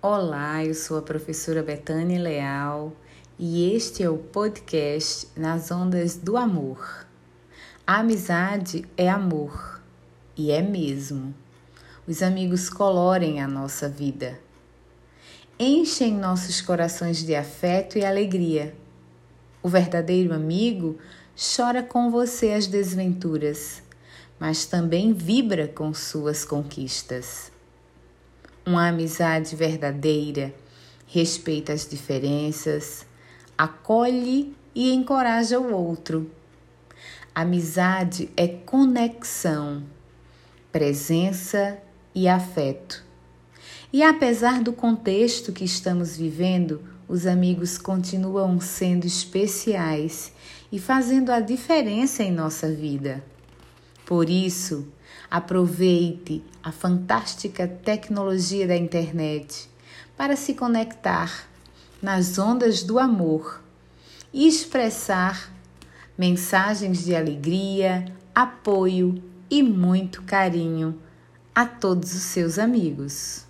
Olá, eu sou a professora Betânia Leal e este é o podcast Nas Ondas do Amor. A amizade é amor e é mesmo. Os amigos colorem a nossa vida, enchem nossos corações de afeto e alegria. O verdadeiro amigo chora com você as desventuras, mas também vibra com suas conquistas. Uma amizade verdadeira respeita as diferenças, acolhe e encoraja o outro. Amizade é conexão, presença e afeto. E apesar do contexto que estamos vivendo, os amigos continuam sendo especiais e fazendo a diferença em nossa vida. Por isso, Aproveite a fantástica tecnologia da internet para se conectar nas ondas do amor e expressar mensagens de alegria, apoio e muito carinho a todos os seus amigos.